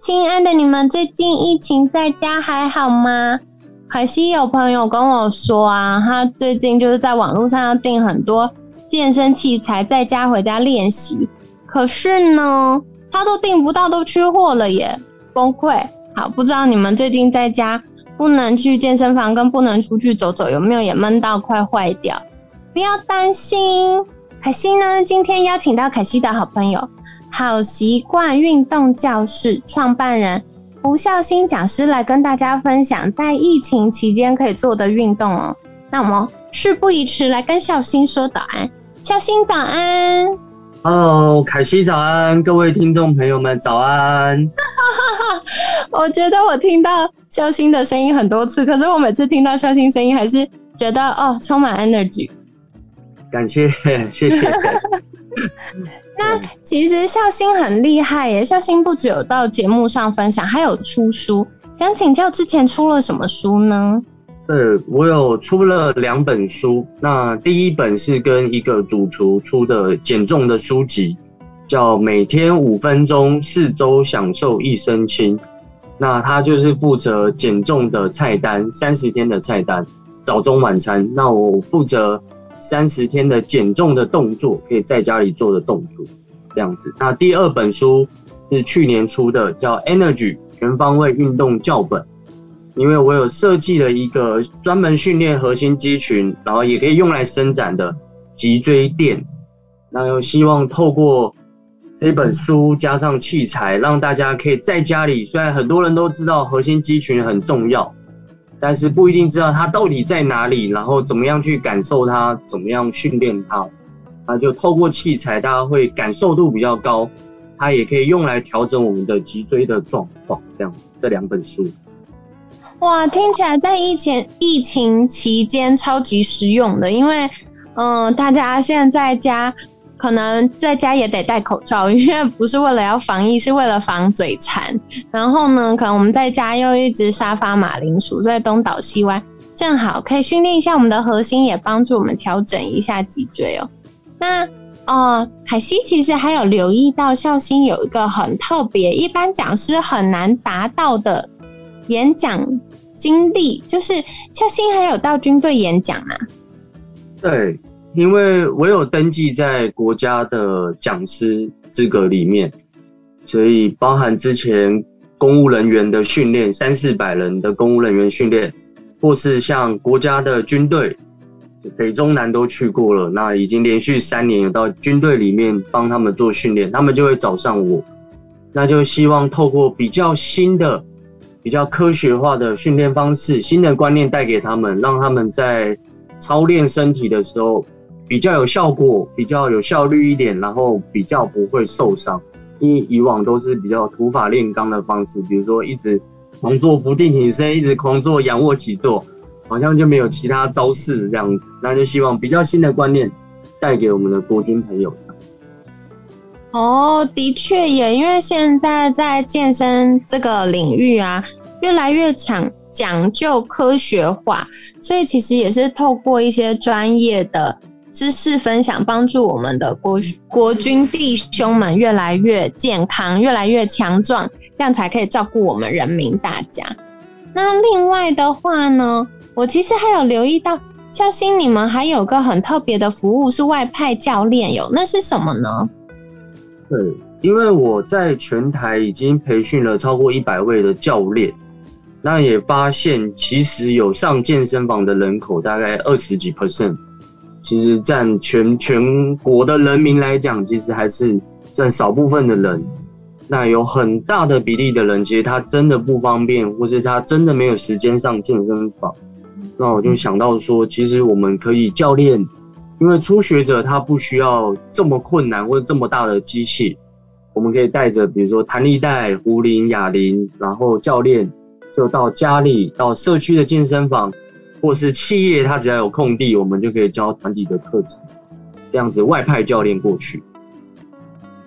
亲爱的，你们最近疫情在家还好吗？可惜有朋友跟我说啊，他最近就是在网络上要订很多健身器材，在家回家练习。可是呢，他都订不到，都缺货了耶，崩溃。好，不知道你们最近在家不能去健身房，跟不能出去走走，有没有也闷到快坏掉？不要担心，可惜呢，今天邀请到可惜的好朋友。好习惯运动教室创办人胡孝新讲师来跟大家分享在疫情期间可以做的运动哦。那我们事不宜迟，来跟孝新说早安。孝新早安，Hello，凯西早安，各位听众朋友们早安。我觉得我听到孝新的声音很多次，可是我每次听到孝新声音还是觉得哦，充满 energy。感谢，谢谢。那其实孝心很厉害耶，孝心不只有到节目上分享，还有出书。想请教之前出了什么书呢？对我有出了两本书。那第一本是跟一个主厨出的减重的书籍，叫《每天五分钟，四周享受一身轻》。那他就是负责减重的菜单，三十天的菜单，早中晚餐。那我负责。三十天的减重的动作，可以在家里做的动作，这样子。那第二本书是去年出的，叫《Energy 全方位运动教本》，因为我有设计了一个专门训练核心肌群，然后也可以用来伸展的脊椎垫。那又希望透过这本书加上器材，让大家可以在家里，虽然很多人都知道核心肌群很重要。但是不一定知道它到底在哪里，然后怎么样去感受它，怎么样训练它，那就透过器材，大家会感受度比较高，它也可以用来调整我们的脊椎的状况。这样，这两本书，哇，听起来在疫情疫情期间超级实用的，因为嗯，大家现在在家。可能在家也得戴口罩，因为不是为了要防疫，是为了防嘴馋。然后呢，可能我们在家又一直沙发马铃薯，所以东倒西歪，正好可以训练一下我们的核心，也帮助我们调整一下脊椎哦。那哦，海西其实还有留意到孝心有一个很特别，一般讲师很难达到的演讲经历，就是孝心还有到军队演讲啊？对。因为我有登记在国家的讲师资格里面，所以包含之前公务人员的训练，三四百人的公务人员训练，或是像国家的军队，北中南都去过了，那已经连续三年有到军队里面帮他们做训练，他们就会找上我，那就希望透过比较新的、比较科学化的训练方式，新的观念带给他们，让他们在操练身体的时候。比较有效果，比较有效率一点，然后比较不会受伤。因为以往都是比较土法炼钢的方式，比如说一直狂做伏地挺身，一直狂做仰卧起坐，好像就没有其他招式这样子。那就希望比较新的观念带给我们的国军朋友。哦，的确也，因为现在在健身这个领域啊，越来越讲讲究科学化，所以其实也是透过一些专业的。知识分享，帮助我们的国国军弟兄们越来越健康，越来越强壮，这样才可以照顾我们人民大家。那另外的话呢，我其实还有留意到，孝心你们还有个很特别的服务是外派教练，有那是什么呢？对，因为我在全台已经培训了超过一百位的教练，那也发现其实有上健身房的人口大概二十几 percent。其实占全全国的人民来讲，其实还是占少部分的人。那有很大的比例的人，其实他真的不方便，或是他真的没有时间上健身房。那我就想到说，其实我们可以教练，因为初学者他不需要这么困难或者这么大的机器，我们可以带着比如说弹力带、壶铃、哑铃，然后教练就到家里、到社区的健身房，或是企业，它只要有空地，我们就可以教团体的课程，这样子外派教练过去。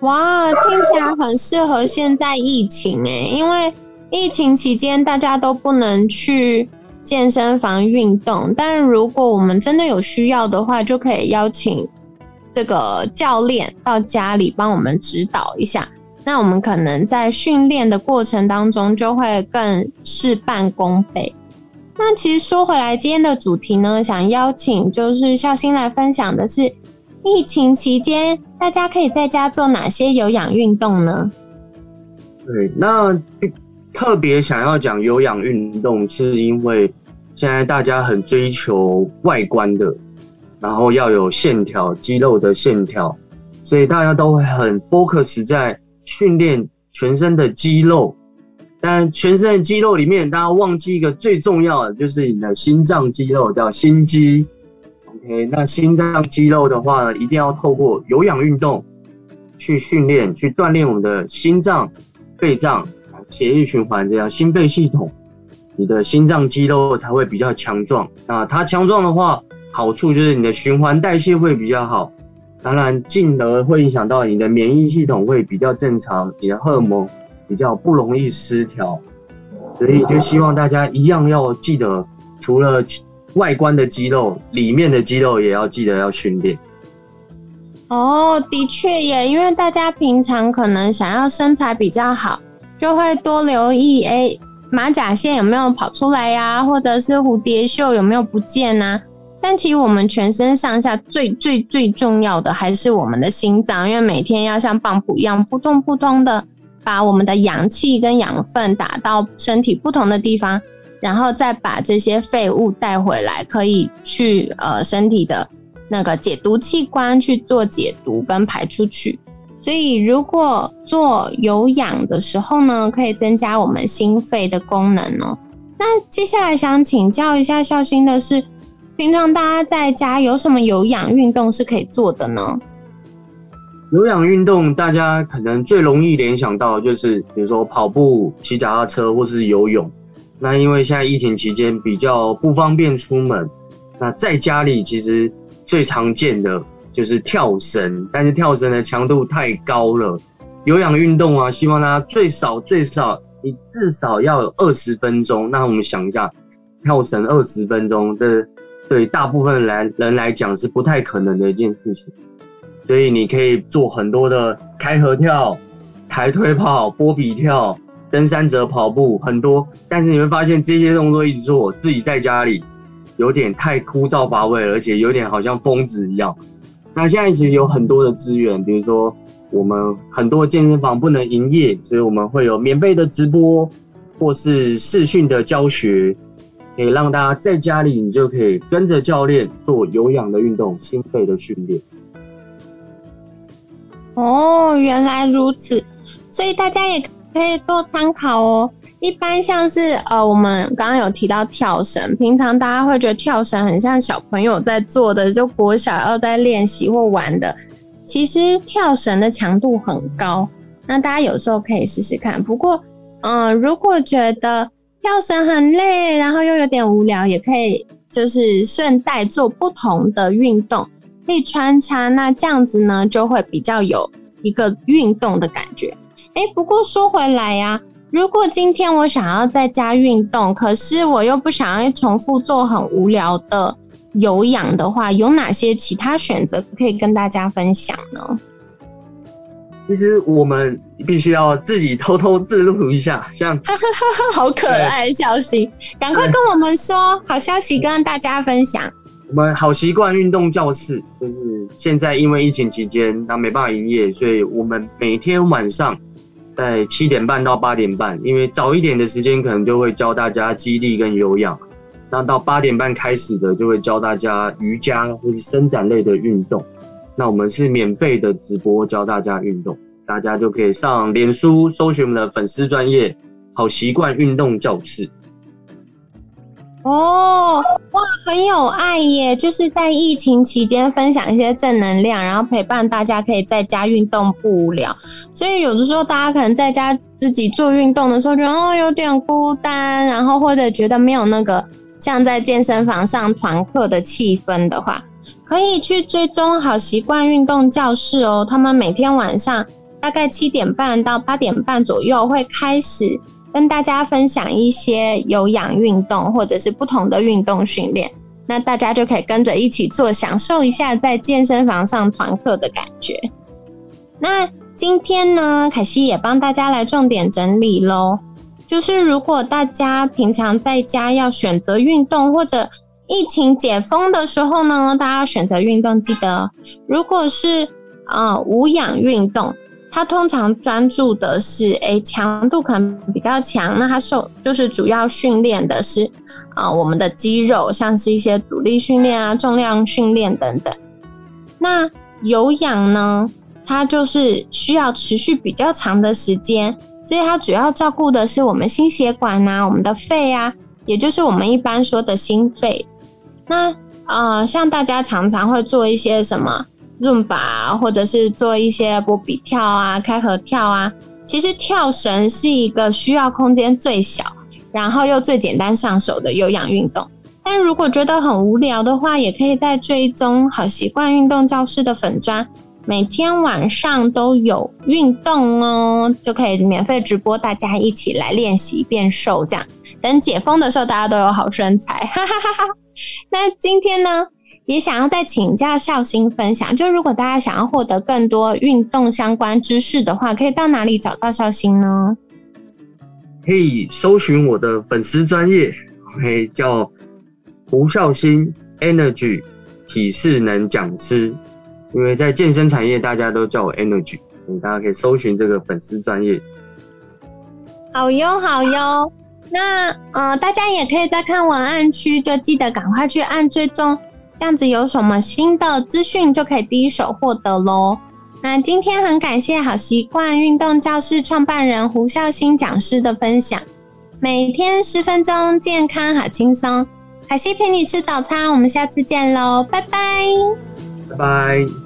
哇，听起来很适合现在疫情诶，因为疫情期间大家都不能去健身房运动，但如果我们真的有需要的话，就可以邀请这个教练到家里帮我们指导一下。那我们可能在训练的过程当中就会更事半功倍。那其实说回来，今天的主题呢，想邀请就是孝心来分享的是。疫情期间，大家可以在家做哪些有氧运动呢？对，那特别想要讲有氧运动，是因为现在大家很追求外观的，然后要有线条、肌肉的线条，所以大家都会很 focus 在训练全身的肌肉。但全身的肌肉里面，大家忘记一个最重要的，就是你的心脏肌肉，叫心肌。OK，那心脏肌肉的话呢，一定要透过有氧运动去训练，去锻炼我们的心脏、肺脏、血液循环，这样心肺系统，你的心脏肌肉才会比较强壮。那它强壮的话，好处就是你的循环代谢会比较好，当然进而会影响到你的免疫系统会比较正常，你的荷尔蒙比较不容易失调。所以就希望大家一样要记得，除了。外观的肌肉，里面的肌肉也要记得要训练。哦，的确耶，因为大家平常可能想要身材比较好，就会多留意，哎，马甲线有没有跑出来呀，或者是蝴蝶袖有没有不见呐？但其实我们全身上下最最最重要的还是我们的心脏，因为每天要像棒浦一样扑通扑通的把我们的阳气跟养分打到身体不同的地方。然后再把这些废物带回来，可以去呃身体的那个解毒器官去做解毒跟排出去。所以如果做有氧的时候呢，可以增加我们心肺的功能哦。那接下来想请教一下孝心的是，平常大家在家有什么有氧运动是可以做的呢？有氧运动大家可能最容易联想到就是，比如说跑步、骑脚踏车或是游泳。那因为现在疫情期间比较不方便出门，那在家里其实最常见的就是跳绳，但是跳绳的强度太高了。有氧运动啊，希望大家最少最少你至少要有二十分钟。那我们想一下，跳绳二十分钟，这对大部分来人来讲是不太可能的一件事情。所以你可以做很多的开合跳、抬腿跑、波比跳。登山者跑步很多，但是你会发现这些动作一直做，自己在家里有点太枯燥乏味，而且有点好像疯子一样。那现在其实有很多的资源，比如说我们很多健身房不能营业，所以我们会有免费的直播或是视讯的教学，可以让大家在家里你就可以跟着教练做有氧的运动、心肺的训练。哦，原来如此，所以大家也。可以做参考哦。一般像是呃，我们刚刚有提到跳绳，平常大家会觉得跳绳很像小朋友在做的，就国小要在练习或玩的。其实跳绳的强度很高，那大家有时候可以试试看。不过，嗯，如果觉得跳绳很累，然后又有点无聊，也可以就是顺带做不同的运动，可以穿插。那这样子呢，就会比较有一个运动的感觉。哎，不过说回来呀，如果今天我想要在家运动，可是我又不想要重复做很无聊的有氧的话，有哪些其他选择可以跟大家分享呢？其实我们必须要自己偷偷自录一下，像 好可爱消息，赶快跟我们说好消息，跟大家分享。我们好习惯运动教室，就是现在因为疫情期间，那没办法营业，所以我们每天晚上。在七点半到八点半，因为早一点的时间可能就会教大家肌力跟有氧，那到八点半开始的就会教大家瑜伽或是伸展类的运动。那我们是免费的直播教大家运动，大家就可以上脸书搜寻我们的粉丝专业好习惯运动教室。哦，哇，很有爱耶！就是在疫情期间分享一些正能量，然后陪伴大家可以在家运动不无聊。所以有的时候大家可能在家自己做运动的时候，觉得哦有点孤单，然后或者觉得没有那个像在健身房上团课的气氛的话，可以去追踪好习惯运动教室哦。他们每天晚上大概七点半到八点半左右会开始。跟大家分享一些有氧运动或者是不同的运动训练，那大家就可以跟着一起做，享受一下在健身房上团课的感觉。那今天呢，凯西也帮大家来重点整理喽。就是如果大家平常在家要选择运动，或者疫情解封的时候呢，大家选择运动，记得如果是呃无氧运动。它通常专注的是，诶强度可能比较强。那它受就是主要训练的是，啊，我们的肌肉，像是一些阻力训练啊、重量训练等等。那有氧呢，它就是需要持续比较长的时间，所以它主要照顾的是我们心血管呐、我们的肺啊，也就是我们一般说的心肺。那呃，像大家常常会做一些什么？润把，或者是做一些波比跳啊、开合跳啊。其实跳绳是一个需要空间最小，然后又最简单上手的有氧运动。但如果觉得很无聊的话，也可以在追踪好习惯运动教室的粉砖，每天晚上都有运动哦，就可以免费直播，大家一起来练习变瘦。这样等解封的时候，大家都有好身材。哈哈哈哈。那今天呢？也想要再请教孝心分享，就如果大家想要获得更多运动相关知识的话，可以到哪里找到孝心呢？可以搜寻我的粉丝专业，可以叫胡孝心 Energy 体适能讲师，因为在健身产业大家都叫我 Energy，大家可以搜寻这个粉丝专业。好哟，好哟。那呃，大家也可以在看文案区，就记得赶快去按追踪。这样子有什么新的资讯就可以第一手获得喽。那今天很感谢好习惯运动教室创办人胡孝新讲师的分享，每天十分钟，健康好轻松。海西陪你吃早餐，我们下次见喽，拜拜，拜拜。